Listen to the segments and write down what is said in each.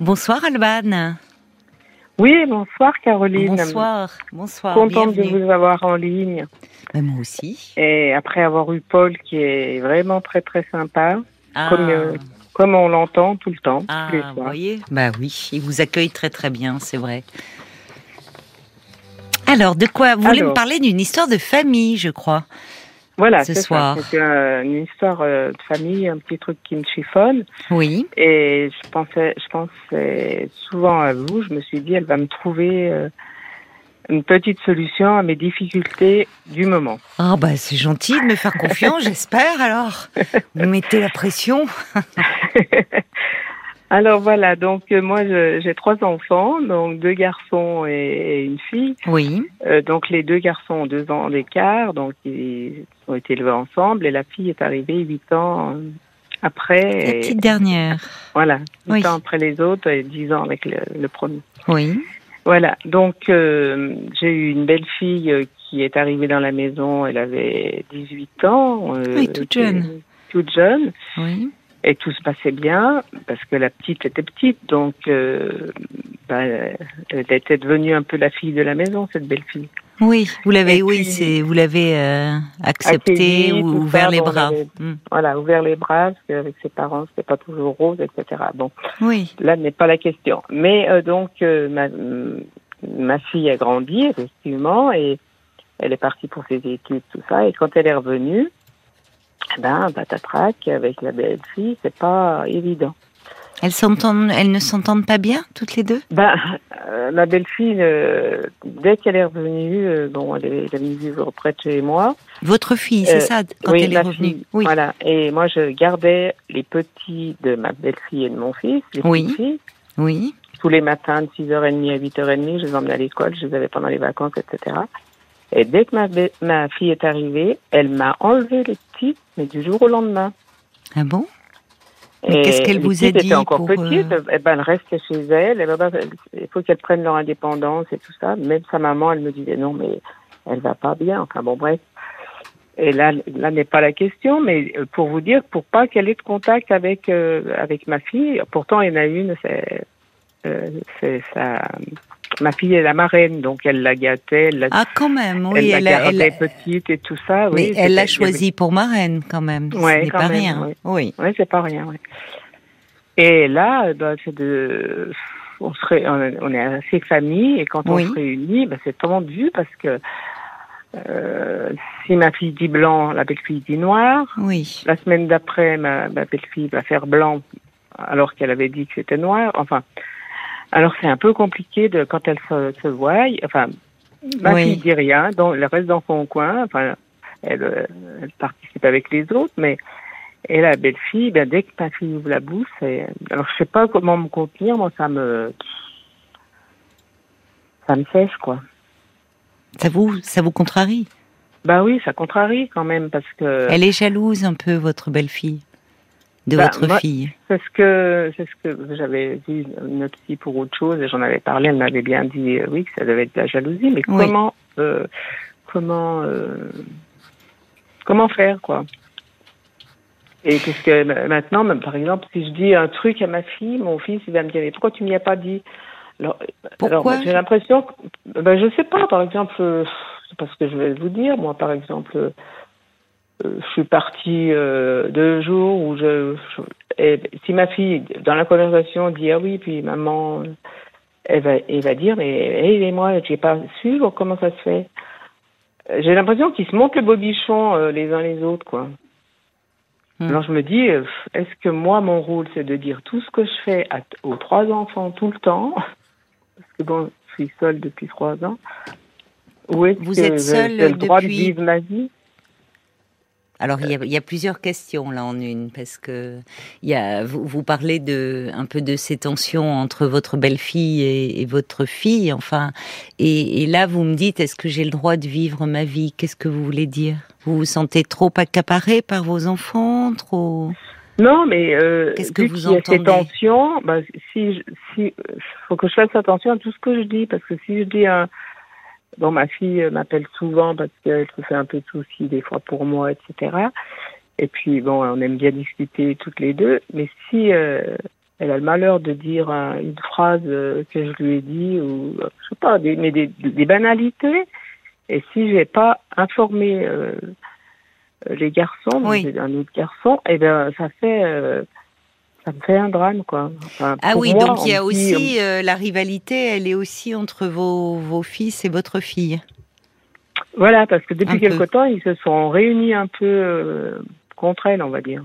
Bonsoir Alban. Oui, bonsoir Caroline. Bonsoir, bonsoir. Contente de vous avoir en ligne. Ben, moi aussi. Et après avoir eu Paul qui est vraiment très très sympa, Ah, comme, euh, comme on l'entend tout le temps, ah, tous les vous voyez Bah oui, il vous accueille très très bien, c'est vrai. Alors, de quoi? Vous voulez me parler d'une histoire de famille, je crois. Voilà, ce soir. C'est euh, une histoire euh, de famille, un petit truc qui me chiffonne. Oui. Et je pensais, je pensais souvent à vous. Je me suis dit, elle va me trouver euh, une petite solution à mes difficultés du moment. Ah bah c'est gentil de me faire confiance, j'espère alors. Vous mettez la pression. Alors voilà, donc euh, moi j'ai trois enfants, donc deux garçons et, et une fille. Oui. Euh, donc les deux garçons ont deux ans d'écart, donc ils ont été élevés ensemble et la fille est arrivée huit ans après. La et- petite dernière. Voilà, huit Oui. ans après les autres et dix ans avec le, le premier. Oui. Voilà, donc euh, j'ai eu une belle fille euh, qui est arrivée dans la maison, elle avait 18 ans. euh, Oui, toute jeune. Toute jeune. Oui. Et tout se passait bien parce que la petite était petite, donc euh, bah, elle était devenue un peu la fille de la maison, cette belle fille. Oui, vous l'avez, oui, c'est, vous l'avez euh, accepté Accueilli, ou ouvert ça, les bras. Hmm. Voilà, ouvert les bras parce qu'avec ses parents, c'était pas toujours rose, etc. Bon, Oui. là n'est pas la question. Mais euh, donc euh, ma, ma fille a grandi effectivement et elle est partie pour ses études, tout ça. Et quand elle est revenue, ben patatrac avec la belle fille, c'est pas évident. Elles s'entendent, elles ne s'entendent pas bien toutes les deux? Ben, euh, ma belle-fille, euh, dès qu'elle est revenue, euh, bon, elle est, elle est venue vivre près de chez moi. Votre fille, c'est ça, quand oui, elle est revenue? fille, Oui. Voilà. Et moi, je gardais les petits de ma belle-fille et de mon fils, les Oui. filles. Oui. Tous les matins, de 6h30 à 8h30, je les emmenais à l'école, je les avais pendant les vacances, etc. Et dès que ma, ma fille est arrivée, elle m'a enlevé les mais du jour au lendemain. Ah bon? Et qu'est-ce qu'elle vous a dit encore pour, petites, euh, eh ben, elles restaient chez elles. Et ben, ben, il faut qu'elles prennent leur indépendance et tout ça. Même sa maman, elle me disait non, mais elle va pas bien. Enfin bon, bref. Et là, là n'est pas la question, mais euh, pour vous dire, pour pas qu'elle ait de contact avec euh, avec ma fille. Pourtant, il y en a une, c'est euh, c'est sa ma fille est la marraine, donc elle la gâtait, elle la, Ah, quand même, elle oui. Elle, gardait elle- petite et tout ça. mais oui, elle l'a choisie pour marraine, quand même. Ce Ouais, n'est quand pas même, rien. ouais. Oui. Oui, c'est pas rien. Et là, bah, c'est de, on serait, on est assez famille et quand on Oui. se réunit, bah, c'est tendu parce que euh, si ma fille dit blanc, la belle fille dit noir. Oui. La semaine d'après, ma, ma belle fille va faire blanc alors qu'elle avait dit que c'était noir. Enfin, alors c'est un peu compliqué de quand elle se, se voit. Enfin, ma Oui. fille dit rien, donc elle reste dans son coin. Enfin, elle, euh, elle participe avec les autres, mais et la belle fille, ben, dès que ma fille ouvre la bouche, alors je sais pas comment me contenir, moi ça me ça me sèche quoi. Ça vous, ça vous contrarie? Bah oui, ça contrarie quand même parce que Elle est jalouse un peu, votre belle-fille, de Bah, votre moi- fille. c'est ce que c'est ce que j'avais vu une psy pour autre chose et j'en avais parlé, elle m'avait bien dit euh, oui que ça devait être de la jalousie, mais Oui. comment euh, comment euh, comment faire quoi Et parce que ma- maintenant, même, par exemple, si je dis un truc à ma fille, mon fils il va me dire mais pourquoi tu m'y as pas dit? Alors, alors, j'ai l'impression que ben, je sais pas, par exemple, c'est pas ce que je vais vous dire, moi par exemple. Euh, je suis partie euh, deux jours où je, je- et si ma fille dans la conversation dit ah oui puis maman elle va elle va dire mais hey, et moi j'ai pas su comment ça se fait. J'ai l'impression qu'ils se montent le bobichon euh, les uns les autres quoi. Hmm. alors je me dis euh, est-ce que moi mon rôle c'est de dire tout ce que je fais à, aux trois enfants tout le temps parce que bon je suis seule depuis trois ans ou est-ce que j'ai le droit depuis- de vivre ma vie? Alors il y, a, il y a plusieurs questions là en une parce que il y a vous, vous parlez de un peu de ces tensions entre votre belle-fille et, et votre fille enfin. Et, et là vous me dites est-ce que j'ai le droit de vivre ma vie? Qu'est-ce que vous voulez dire? Vous vous sentez trop accaparé par vos enfants trop? Non, mais euh, Qu'est-ce que vu vous qu'il y a ces tensions, bah, si, je- si, faut que je fasse attention à tout ce que je dis, parce que si je dis un, bon, ma fille euh, m'appelle souvent parce qu'elle se fait un peu de soucis des fois pour moi, etc. Et puis bon, on aime bien discuter toutes les deux, mais si euh, elle a le malheur de dire une phrase que je lui ai dit ou je sais pas, des, mais des, banalités. Et si j'ai pas informé les garçons, oui. un autre garçon, et eh ben ça fait ça me fait un drame, quoi. ah oui, donc il y a aussi euh, la rivalité, elle est aussi entre vos, vos fils et votre fille. Voilà, parce que depuis quelque temps, ils se sont réunis un peu euh, contre elle, on va dire.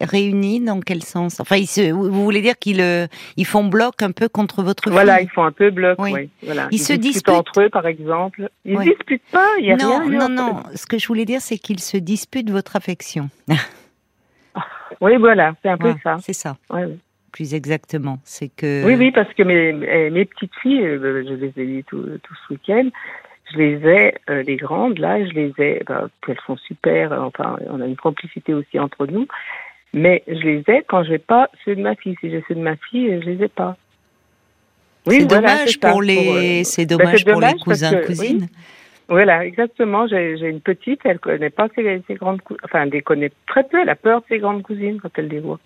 Réunis dans quel sens? Enfin, ils se, vous voulez dire qu'ils euh, ils font bloc un peu contre votre fille? Voilà, ils font un peu bloc, oui. Voilà. Ils, se disputent, entre eux, par exemple. Ils ne disputent pas, il y a non, rien. Non, non, non. Ce que je voulais dire, c'est qu'ils se disputent votre affection. Oui, voilà, c'est un peu ça. C'est ça. Plus exactement, c'est que. Oui, oui, parce que mes, mes petites filles, euh, je les ai vues tout, tout ce week-end. Je les ai, euh, les grandes là, je les ai. Bah, elles sont super. Enfin, on a une complicité aussi entre nous. Mais je les ai quand j'ai pas ceux de ma fille. Si j'ai ceux de ma fille, je les ai pas. Oui, c'est dommage pour les. Euh, c'est dommage, pour les cousins cousines. Voilà, exactement. J'ai une petite, elle connaît pas ses, grandes cousines. Enfin, elle connaît très peu. Elle a peur de ses grandes cousines quand elle les voit.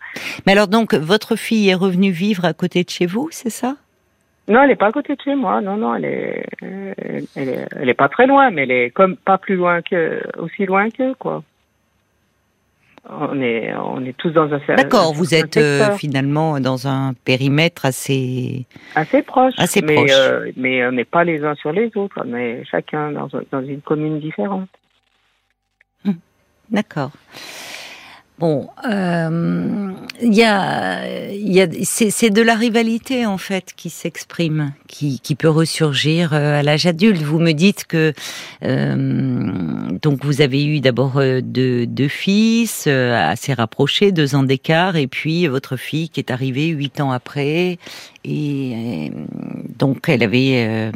Mais alors, donc, votre fille est revenue vivre à côté de chez vous, c'est ça? Non, elle n'est pas à côté de chez moi. Non, non, elle est, elle est, elle est pas très loin, mais elle est comme pas plus loin que, aussi loin que quoi on est, on est tous dans un D'accord, vous êtes euh, finalement dans un périmètre assez assez proche, assez mais, proche. Euh, mais on n'est pas les uns sur les autres, on est chacun dans, dans une commune différente. Hum, d'accord. Bon, euh, y a, y a c'est de la rivalité en fait qui s'exprime, qui, qui peut ressurgir euh, à l'âge adulte. Vous me dites que euh, donc vous avez eu d'abord euh, deux, deux, fils assez rapprochés, deux ans d'écart, et puis votre fille qui est arrivée huit ans après, et donc elle avait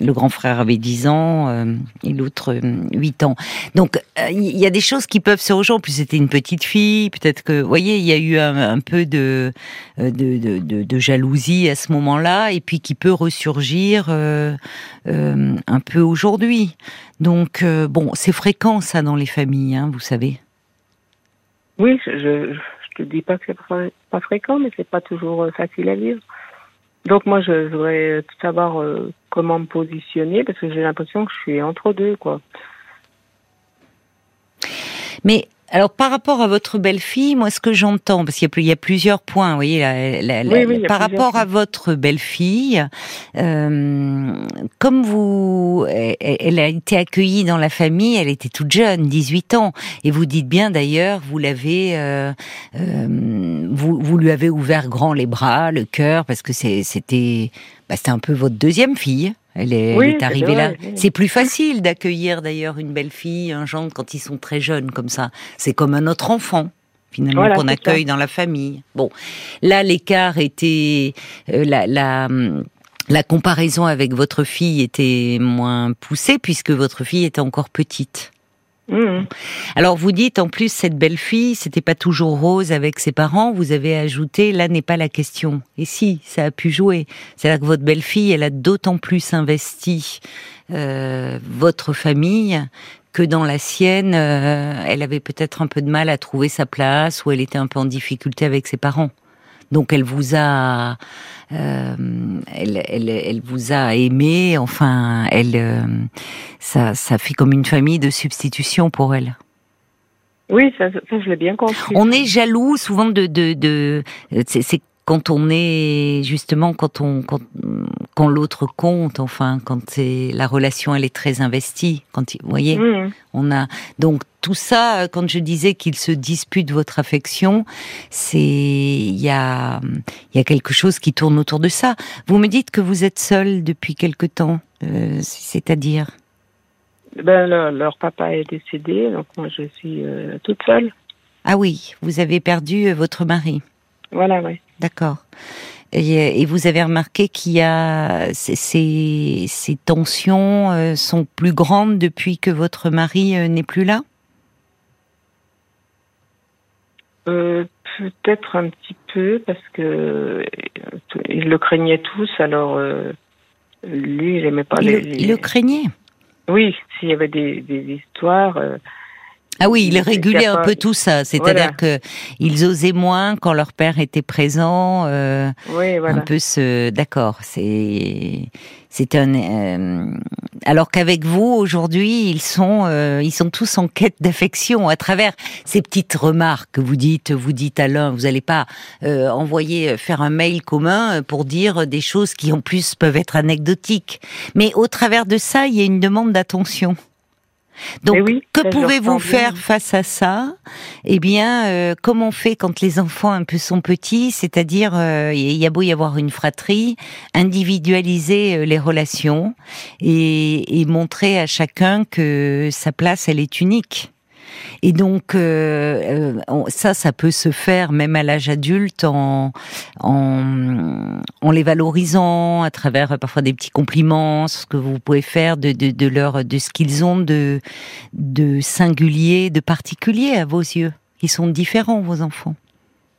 le grand frère avait 10 ans euh, et l'autre 8 euh, ans. Donc euh, il y a des choses qui peuvent se rejoindre. Plus c'était une petite fille, peut-être que, vous voyez, il y a eu un, peu de, jalousie à ce moment-là, et puis qui peut ressurgir un peu aujourd'hui. Donc bon, c'est fréquent ça dans les familles, hein, vous savez. Oui, je, je, dis pas que c'est pas fréquent, mais c'est pas toujours facile à vivre. Donc moi, je voudrais savoir euh, comment me positionner parce que j'ai l'impression que je suis entre deux, quoi. Mais alors, par rapport à votre belle-fille, moi, ce que j'entends, parce qu'il y, a plusieurs points, vous voyez, par rapport à votre belle-fille, euh, comme vous, elle, a été accueillie dans la famille, elle était toute jeune, 18 ans, et vous dites bien d'ailleurs, vous l'avez, euh, euh, vous, vous lui avez ouvert grand les bras, le cœur, parce que c'était, bah, c'était un peu votre deuxième fille. Elle est, arrivée là. C'est plus facile d'accueillir d'ailleurs une belle fille, un gendre quand ils sont très jeunes comme ça. C'est comme un autre enfant finalement qu'on accueille dans la famille. Bon, là l'écart était euh, la, la la comparaison avec votre fille était moins poussée puisque votre fille était encore petite. Mmh. Alors vous dites en plus cette belle fille, c'était pas toujours rose avec ses parents. Vous avez ajouté là n'est pas la question. Et si ça a pu jouer, c'est là que votre belle fille, elle a d'autant plus investi euh, votre famille que dans la sienne, euh, elle avait peut-être un peu de mal à trouver sa place ou elle était un peu en difficulté avec ses parents. Donc elle vous a, euh, elle, elle, elle, vous a aimé. Enfin, elle, euh, ça, ça fait comme une famille de substitution pour elle. Oui, ça, ça je l'ai bien compris. On est jaloux souvent de, de, de c'est quand on est justement quand on quand, quand l'autre compte enfin quand c'est la relation elle est très investie quand vous voyez mmh. on a donc tout ça quand je disais qu'il se dispute votre affection c'est il y a il y a quelque chose qui tourne autour de ça. Vous me dites que vous êtes seule depuis quelque temps euh, c'est-à-dire? Ben leur, papa est décédé donc moi je suis euh, toute seule. Ah oui vous avez perdu euh, votre mari. Voilà oui. D'accord. Et, vous avez remarqué qu'il y a ces, ces, tensions euh, sont plus grandes depuis que votre mari euh, n'est plus là? Euh, Peut-être un petit peu parce que il le craignait tous. Alors lui, il n'aimait pas il les, le, Il le craignait? Oui, s'il y avait des, histoires. Ah oui, il régulait un peu tout ça, c'est-à-dire que ils osaient moins quand leur père était présent. Euh, oui, voilà. Un peu ce, d'accord, c'est c'est un. Euh, alors qu'avec vous aujourd'hui, ils sont euh, ils sont tous en quête d'affection à travers ces petites remarques que vous dites. Vous dites à l'un, vous n'allez pas euh, envoyer faire un mail commun pour dire des choses qui en plus peuvent être anecdotiques. Mais au travers de ça, il y a une demande d'attention. Donc, que pouvez-vous faire face à ça? Eh bien, euh, comme on fait quand les enfants un peu sont petits, c'est-à-dire, euh, il y a beau y avoir une fratrie, individualiser euh, les relations et, et montrer à chacun que sa place, elle est unique. Et donc euh, euh ça, ça peut se faire même à l'âge adulte en, en, en les valorisant à travers euh, parfois des petits compliments, ce que vous pouvez faire de, de, de leur de ce qu'ils ont de de singulier, de particulier à vos yeux. Ils sont différents vos enfants.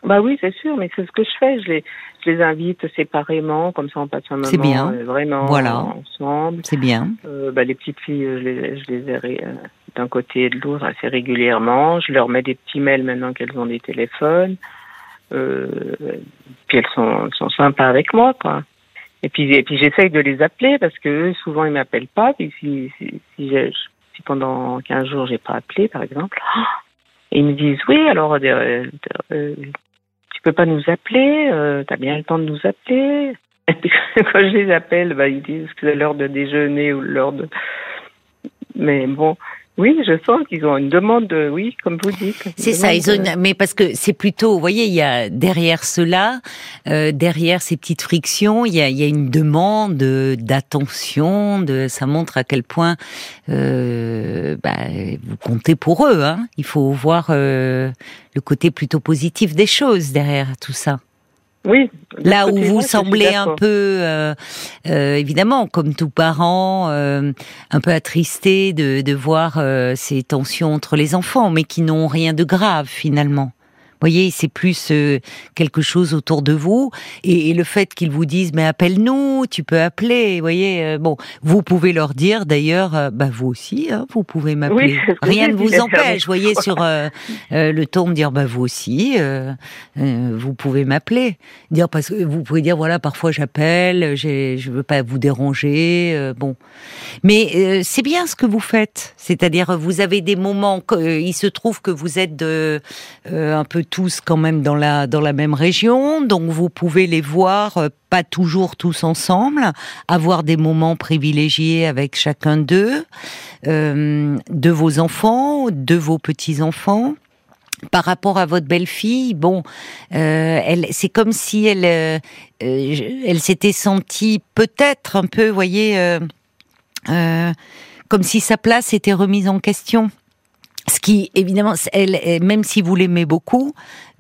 Bah oui, c'est sûr, mais c'est ce que je fais. Je les, je les invite séparément, comme ça on passe un moment bien. Euh, vraiment voilà. ensemble. C'est bien. Euh, bah, les petites filles, je les, je les ai d'un côté et de l'autre assez régulièrement. Je leur mets des petits mails maintenant qu'elles ont des téléphones. Euh, puis elles sont, sont sympas avec moi, quoi. Et puis, et puis j'essaye de les appeler parce que souvent ils m'appellent pas. Puis si, si, pendant 15 jours j'ai pas appelé, par exemple, ils me disent oui, alors euh, euh, tu peux pas nous appeler, euh, tu as bien le temps de nous appeler. Et puis quand je les appelle, bah, ils disent que c'est l'heure de déjeuner ou l'heure de... Mais bon, oui, je sens qu'ils ont une demande, de, oui, comme vous dites. C'est ça, ils ont mais parce que c'est plutôt, vous voyez, il y a derrière cela, euh, derrière ces petites frictions, il y a, il y a une demande d'attention, de, ça montre à quel point euh, bah, vous comptez pour eux. Hein. Il faut voir euh, le côté plutôt positif des choses derrière tout ça. Oui. Là où vous semblez un peu, euh, euh, évidemment, comme tout parent, euh, un peu attristé de, de voir euh, ces tensions entre les enfants, mais qui n'ont rien de grave finalement voyez, c'est plus euh, quelque chose autour de vous. Et, le fait qu'ils vous disent, mais appelle-nous, tu peux appeler. Vous voyez, euh, bon, vous pouvez leur dire d'ailleurs, euh, bah vous aussi, hein, vous pouvez m'appeler. Rien ne vous empêche. Vous voyez, sur le ton de dire, bah vous aussi, vous pouvez m'appeler. Dire parce que vous pouvez dire, voilà, parfois j'appelle, je veux pas vous déranger. bon, mais c'est bien ce que vous faites. C'est-à-dire, vous avez des moments. il se trouve que vous êtes de, un peu tous quand même dans la dans la même région, donc vous pouvez les voir euh, pas toujours tous ensemble, avoir des moments privilégiés avec chacun d'eux, euh, de vos enfants, de vos petits enfants. Par rapport à votre belle-fille, bon, euh, elle, c'est comme si elle, elle s'était sentie peut-être un peu, voyez, comme si sa place était remise en question. Ce qui, évidemment, elle, même si vous l'aimez beaucoup,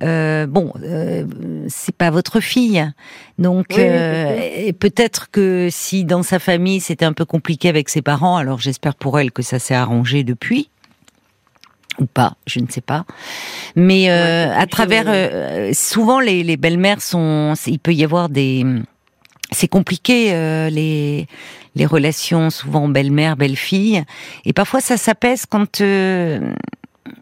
euh, bon, euh, c'est pas votre fille, donc euh, peut-être que si dans sa famille c'était un peu compliqué avec ses parents, alors j'espère pour elle que ça s'est arrangé depuis. Ou pas, je ne sais pas. Mais euh, à travers, euh, souvent les, les belles-mères sont, il peut y avoir des, c'est compliqué les les relations souvent belle-mère, belle-fille. Et parfois ça s'apaise quand euh,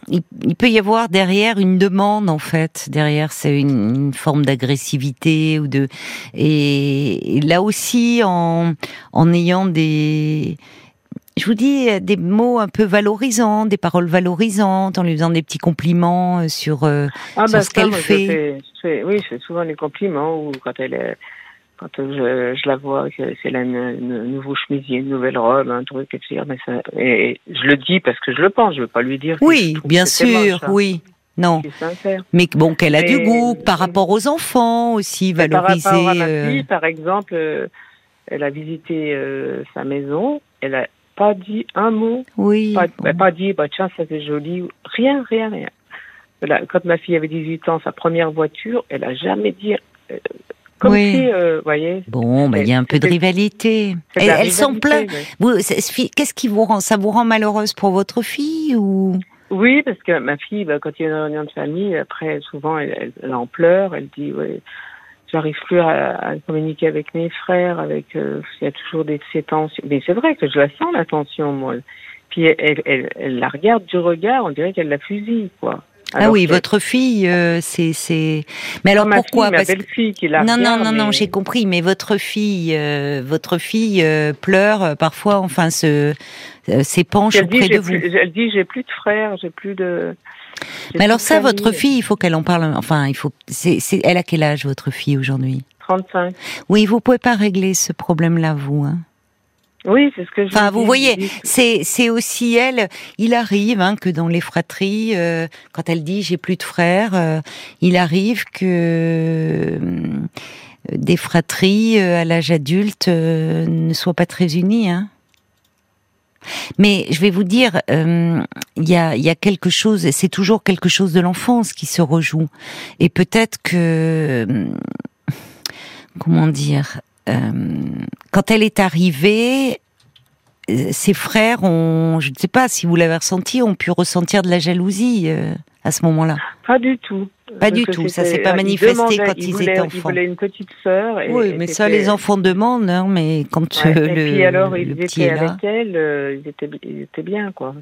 il, peut y avoir derrière une demande en fait. Derrière c'est une, forme d'agressivité ou de et, là aussi en en ayant des je vous dis des mots un peu valorisants, des paroles valorisantes, en lui faisant des petits compliments sur, euh, ah bah ce qu'elle fait. oui, c'est souvent des compliments ou quand elle est quand je, je la vois, c'est la nouveau chemisier, une nouvelle robe, un truc, etc. Mais ça, et je le dis parce que je le pense, je veux pas lui dire. Oui, bien sûr, hein. oui. Non. Mais bon, qu'elle a du goût par rapport aux enfants aussi, valoriser. Par rapport à ma euh, fille, par exemple, euh, elle a visité euh, sa maison, elle a pas dit un mot. Oui. Pas, bon. pas dit, bah tiens, ça c'est joli. Rien, rien, rien. Quand ma fille avait 18 ans, sa première voiture, elle a jamais dit comme oui. si, euh, voyez. Bon, bah, il y a un peu de rivalité. Elle, elle s'en plaint. Qu'est-ce qui vous rend Ça vous rend malheureuse pour votre fille ou? Oui, parce que ma fille, bah, quand il y a une réunion de famille, après, souvent, elle, elle, en pleure. Elle dit, ouais, j'arrive plus à, à, communiquer avec mes frères. Avec, euh, il y a toujours des ces tensions. Mais c'est vrai que je la sens la tension, moi. Puis elle, elle, elle la regarde du regard, on dirait qu'elle la fusille, quoi. Ah oui, votre fille, euh, c'est c'est. Mais alors ma pourquoi? fille, ma Parce que- belle-fille qui la Non, non, non, non, j'ai compris. Mais votre fille, euh, votre fille euh, pleure euh, parfois, enfin se euh, s'épanche dit, auprès de vous. plus, elle dit, j'ai plus de frères, j'ai plus de. Mais alors ça, votre fille, il faut qu'elle en parle. Enfin, il faut. C'est, elle a quel âge votre fille aujourd'hui? 35. Oui, vous pouvez pas régler ce problème-là, vous. Hein. Oui, c'est ce que je Enfin, vous voyez, c'est c'est aussi elle. Il arrive hein, que dans les fratries, euh, quand elle dit j'ai plus de frères, euh, il arrive que euh, des fratries euh, à l'âge adulte euh, ne soient pas très unies. Hein. Mais je vais vous dire, euh, il y, a, il y a quelque chose, c'est toujours quelque chose de l'enfance qui se rejoue. Et peut-être que, euh, comment dire, quand elle est arrivée, euh, ses frères ont, je ne sais pas si vous l'avez ressenti, ont pu ressentir de la jalousie euh, à ce moment-là. Pas du tout. Pas Parce du tout, ça s'est pas manifesté quand il ils voulait- étaient enfants. voulait une petite sœur. et- Oui, et mais ça, c'était- les enfants demandent, hein, mais quand Ouais, euh, et le, puis alors, le ils petit étaient là. avec elle, euh, ils, étaient, ils étaient bien, quoi.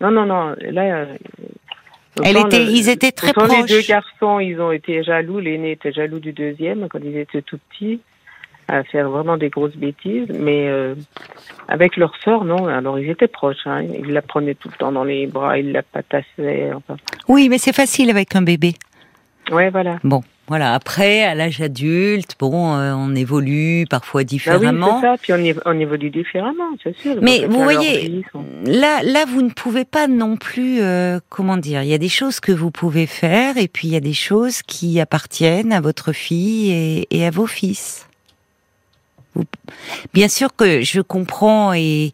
Non, non, non, là... euh, Elle autant était- le- ils étaient très proches. les deux garçons, ils ont été jaloux, l'aîné était jaloux du deuxième quand ils étaient tout petits, à faire vraiment des grosses bêtises, mais euh, avec leur sœur, non, alors ils étaient proches, hein. ils la prenaient tout le temps dans les bras, ils la patassaient, enfin... Oui, mais c'est facile avec un bébé. Ouais, voilà. Bon, voilà. Après, à l'âge adulte, bon, euh, on évolue parfois Ah oui, différemment. c'est ça, puis on, évolue différemment, c'est sûr. Mais vous voyez, vie, là, là, vous ne pouvez pas non plus, euh, comment dire, il y a des choses que vous pouvez faire, et puis il y a des choses qui appartiennent à votre fille et, et à vos fils. Bien sûr que je comprends et,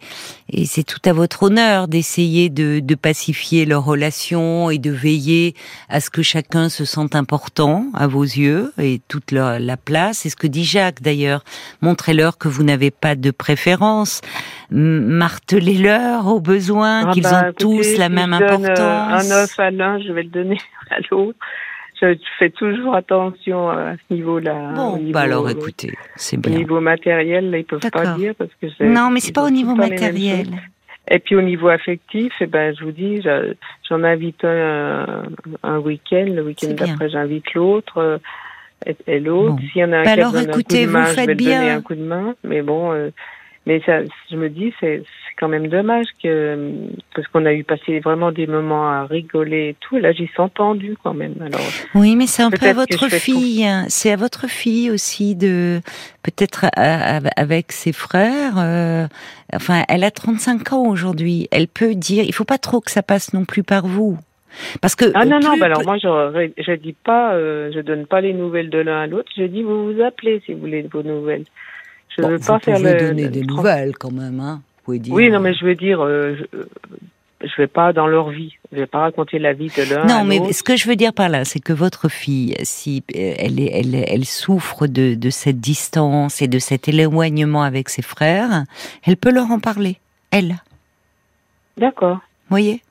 et c'est tout à votre honneur d'essayer de, de pacifier leur relation et de veiller à ce que chacun se sente important à vos yeux et toute leur, la place. C'est ce que dit Jacques d'ailleurs. Montrez-leur que vous n'avez pas de préférence. Martelez-leur au besoin Ah qu'ils bah, ont écoutez, tous la si même je donne, euh, importance. Un œuf à l'un, je vais le donner à l'autre. Je fais toujours attention à ce niveau-là. Bon, au niveau, bah alors euh, écoutez, c'est Au bien. niveau matériel, là, ils peuvent pas dire parce que c'est. Non, mais c'est pas au niveau matériel. Et puis au niveau affectif, eh ben, je vous dis, je- j'en invite un, un week-end, le week-end d'après, j'invite l'autre. euh, Et, et l'autre, Bon. s'il y en a un Bah qui a alors, d'un écoutez, coup de main, vous je faites vais donner bien. un coup de main. Mais bon, euh, mais ça, je me dis, c'est quand même dommage que parce qu'on a eu passé vraiment des moments à rigoler et tout. Là, j'y suis entendue quand même. Alors, Oui, mais c'est un peu à votre fille. hein. C'est à votre fille aussi de peut-être à- avec ses frères. euh, enfin, elle a 35 ans aujourd'hui. Elle peut dire. Il faut pas trop que ça passe non plus par vous. Parce que ah non non, bah alors moi, je, je dis pas, euh, je donne pas les nouvelles de l'un à l'autre. Je dis, vous vous appelez si vous voulez vos nouvelles. Je Bon, veux vous pas faire pouvez le. donner le- des nouvelles quand même. Hein. Vous pouvez dire. Oui, non, mais je veux dire, euh, je, je vais pas dans leur vie. Je vais pas raconter la vie de l'un. Non, mais ce que je veux dire par là, c'est que votre fille, si euh, elle, est, elle, elle souffre de, de cette distance et de cet éloignement avec ses frères, elle peut leur en parler. Elle. D'accord. voyez?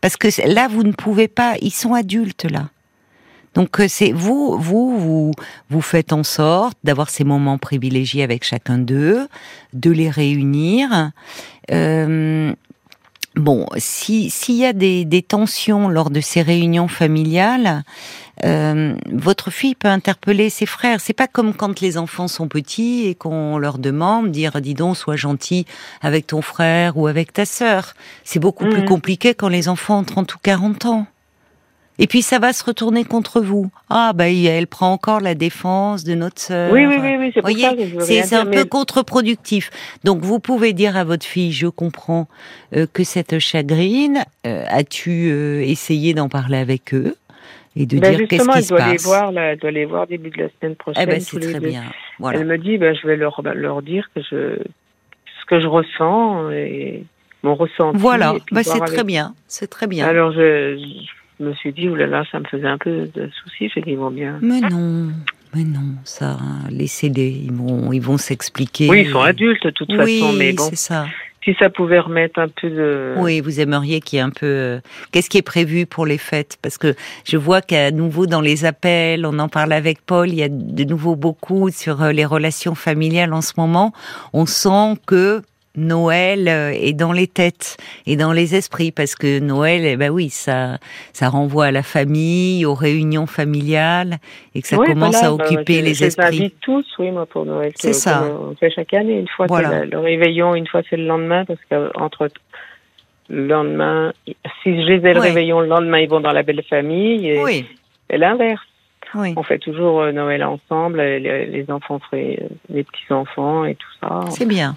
Parce que là, vous ne pouvez pas. Ils sont adultes là. Donc euh, c'est vous, vous, vous, vous faites en sorte d'avoir ces moments privilégiés avec chacun d'eux, de les réunir. Euh, bon, si s'il y a des, des tensions lors de ces réunions familiales, euh, votre fille peut interpeller ses frères. C'est pas comme quand les enfants sont petits et qu'on leur demande dire dis donc sois gentil avec ton frère ou avec ta sœur. C'est beaucoup plus Mhm. compliqué quand les enfants ont 30 ou 40 ans. Et puis ça va se retourner contre vous. Ah bah elle prend encore la défense de notre sœur. Oui, oui, oui, oui, c'est pour Voyez, ça que je veux c'est un peu contre-productif. Donc vous pouvez dire à votre fille, je comprends euh, que cette chagrine, euh, as-tu euh, essayé d'en parler avec eux et de Ben dire qu'est-ce qui elle se doit les passe voir, là, elle doit les voir début de la semaine prochaine. Eh ben c'est très deux. bien. Voilà. Elle me dit, ben, je vais leur, leur dire que je, ce que je ressens et mon ressenti. Voilà, voir c'est avec- très bien, c'est très bien. Alors je, je me suis dit, oulala, ça me faisait un peu de soucis. J'ai dit, bon bien. Mais non, mais non, ça, hein, laissez-les, ils vont, ils vont s'expliquer. Oui, ils sont adultes de toute Oui, façon, mais bon, c'est ça. si ça pouvait remettre un peu de. Oui, vous aimeriez qu'il y ait un peu. euh, Qu'est-ce qui est prévu pour les fêtes? Parce que je vois qu'à nouveau dans les appels, on en parle avec Paul. Il y a de nouveau beaucoup sur euh, les relations familiales en ce moment. On sent que Noël euh, est dans les têtes et dans les esprits parce que Noël, eh ben oui, ça, ça renvoie à la famille, aux réunions familiales et que ça commence à bah, occuper les esprits. Je invite tous, oui, moi pour Noël. C'est ça. On fait chaque année. Une fois c'est le réveillon, une fois c'est le lendemain parce qu'entre le lendemain, si je les ai le réveillon le lendemain, ils vont dans la belle famille et, oui. et l'inverse. Oui. On fait toujours euh, Noël ensemble, les, les enfants, les petits enfants et tout ça. C'est bien.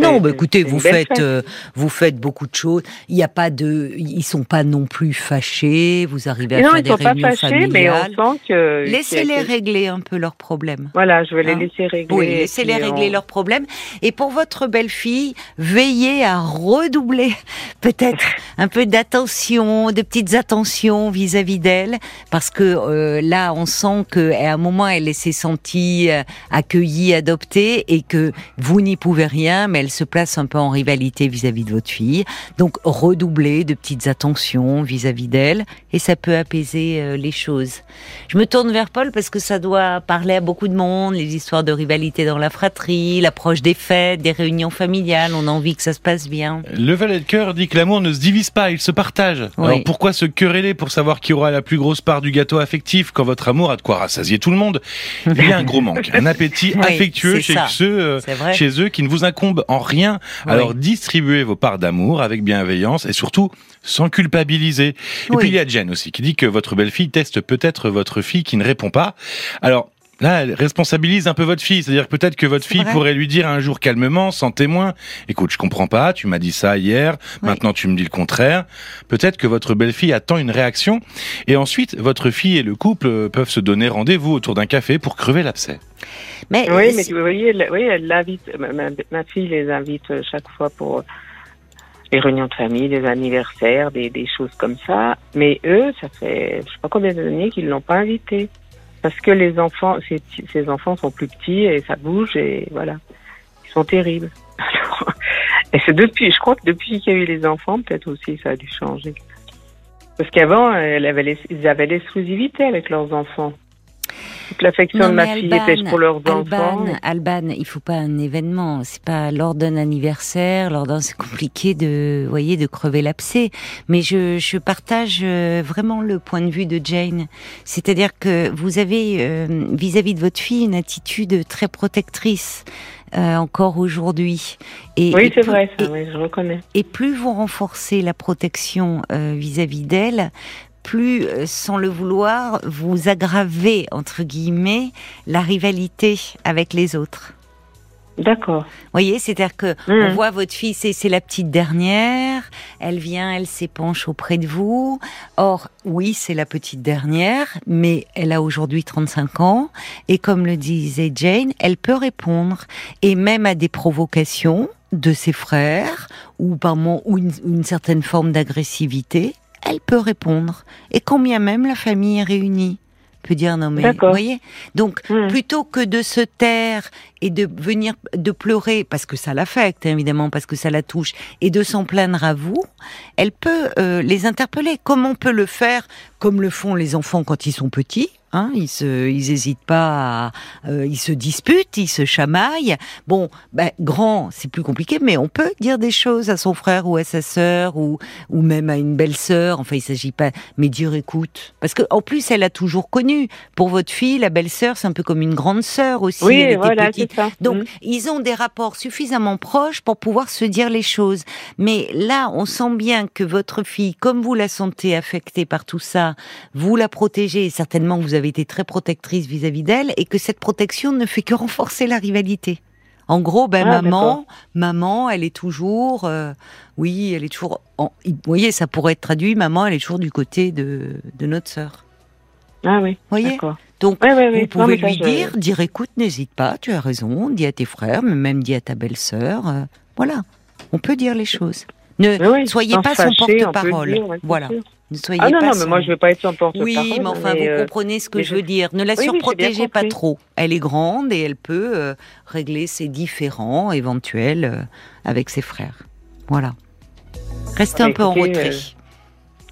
Non, bah, écoutez, vous faites, euh, vous faites beaucoup de choses. Il n'y a pas de, ils sont pas non plus fâchés. Vous arrivez à faire des réunions pas fâchés, Mais on sent que laissez-les régler un peu leurs problèmes. Voilà, je vais les hein laisser régler. Oui, laissez-les régler leurs problèmes. Et pour votre belle-fille, veillez à redoubler peut-être un peu d'attention, de petites attentions vis-à-vis d'elle, parce que euh, là, on sent qu'à un moment, elle s'est sentie euh, accueillie, adoptée, et que vous n'y pouvez rien, mais elle se place un peu en rivalité vis-à-vis de votre fille. Donc redoubler de petites attentions vis-à-vis d'elle et ça peut apaiser euh, les choses. Je me tourne vers Paul parce que ça doit parler à beaucoup de monde, les histoires de rivalité dans la fratrie, l'approche des fêtes, des réunions familiales, on a envie que ça se passe bien. Le valet de cœur dit que l'amour ne se divise pas, il se partage. Alors pourquoi se quereller pour savoir qui aura la plus grosse part du gâteau affectif quand votre amour a de quoi rassasier tout le monde? Il y a un gros manque, un appétit affectueux chez ceux, euh, chez eux qui ne vous incombe en rien. Alors distribuez vos parts d'amour avec bienveillance et surtout sans culpabiliser. Et puis il y a Jen aussi qui dit que votre belle-fille teste peut-être votre fille qui ne répond pas. Alors Là, elle responsabilise un peu votre fille. C'est-à-dire peut-être que votre fille pourrait lui dire un jour calmement, sans témoin, écoute, je comprends pas, tu m'as dit ça hier, maintenant tu me dis le contraire. Peut-être que votre belle-fille attend une réaction. Et ensuite, votre fille et le couple peuvent se donner rendez-vous autour d'un café pour crever l'abcès. Mais oui, mais vous voyez, oui, elle l'invite, ma, fille les invite chaque fois pour les réunions de famille, des anniversaires, des, des choses comme ça. Mais eux, ça fait je sais pas combien d'années qu'ils l'ont pas invité parce que les enfants, ces, enfants sont plus petits et ça bouge et voilà, ils sont terribles. et c'est depuis, je crois que depuis qu'il y a eu les enfants, peut-être aussi ça a dû changer. Parce qu'avant, ils avaient l'exclusivité avec leurs enfants. Toute l'affection de ma fille était pour leurs enfants? Alban, il faut pas un événement. C'est pas lors d'un anniversaire, lors d'un c'est compliqué de, voyez, de crever l'abcès. Mais je, je partage euh, vraiment le point de vue de Jane. C'est-à-dire que vous avez euh, vis-à-vis de votre fille une attitude très protectrice. Euh, encore aujourd'hui. Et, oui, c'est vrai, ça, oui, je reconnais. Et plus vous renforcez la protection vis-à-vis d'elle, plus, euh, sans le vouloir, vous aggravez, entre guillemets, la rivalité avec les autres. D'accord. Vous voyez, c'est-à-dire que on mmh. voit votre fille, c'est la petite dernière, elle vient, elle s'épanche auprès de vous. Or, oui, c'est la petite dernière, mais elle a aujourd'hui 35 ans, et comme le disait Jane, elle peut répondre, et même à des provocations de ses frères, ou par ou une certaine forme d'agressivité, elle peut répondre. Et combien même la famille est réunie peut dire non mais vous voyez? Donc hmm. plutôt que de se taire et de venir de pleurer parce que ça l'affecte évidemment parce que ça la touche et de s'en plaindre à vous elle peut euh, les interpeller comme on peut le faire comme le font les enfants quand ils sont petits Hein, ils se, ils hésitent pas, à, euh, ils se disputent, ils se chamaillent. Bon, ben, grand, c'est plus compliqué, mais on peut dire des choses à son frère ou à sa sœur ou ou même à une belle-sœur. Enfin, il s'agit pas, mais dire écoute, parce que en plus, elle a toujours connu. Pour votre fille, la belle-sœur, c'est un peu comme une grande sœur aussi. Oui, elle voilà, petite. Ça. Donc, mm. ils ont des rapports suffisamment proches pour pouvoir se dire les choses. Mais là, on sent bien que votre fille, comme vous la sentez affectée par tout ça, vous la protégez. Certainement, vous avez avez été très protectrice vis-à-vis d'elle et que cette protection ne fait que renforcer la rivalité. En gros, ben ah, maman, maman, elle est toujours, euh, oui, elle est toujours. En, vous voyez, ça pourrait être traduit. Maman, elle est toujours du côté de, de notre sœur. Ah oui. Voyez. Donc, vous pouvez lui dire, dire, écoute, n'hésite pas, tu as raison, dis à tes frères, mais même dis à ta belle-sœur. Euh, voilà, on peut dire les choses. Ne soyez pas son porte-parole. voilà ah non, non, mais moi je ne veux pas être son porte-parole. Oui, mais enfin, vous euh, comprenez ce que je veux dire. Ne la surprotégez pas trop. Elle est grande et elle peut euh, régler ses différends éventuels euh, avec ses frères. Voilà. Restez un peu en retrait.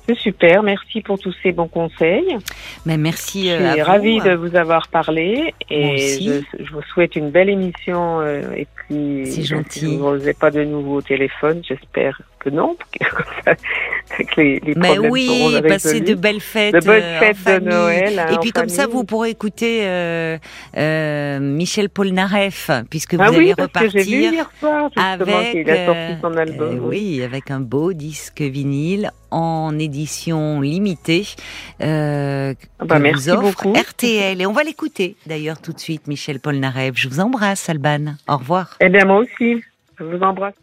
C'est super, merci pour tous ces bons conseils. Mais merci je suis ravie de vous avoir parlé et je, je, vous souhaite une belle émission et puis c'est gentil. Si vous n'osez pas de nouveau au téléphone, j'espère que non, avec les, les Mais oui, passer de belles fêtes, de bonnes fêtes de Noël. et puis comme ça, vous pourrez écouter euh, euh, Michel Polnareff, puisque vous ah allez oui, repartir que vu hier soir, avec, il a sorti son album. Euh, oui, avec un beau disque vinyle en édition limitée euh, ah bah, merci offre RTL. Et on va l'écouter d'ailleurs tout de suite, Michel Polnareff. Je vous embrasse, Alban. Au revoir. Eh bien, moi aussi. Je vous embrasse.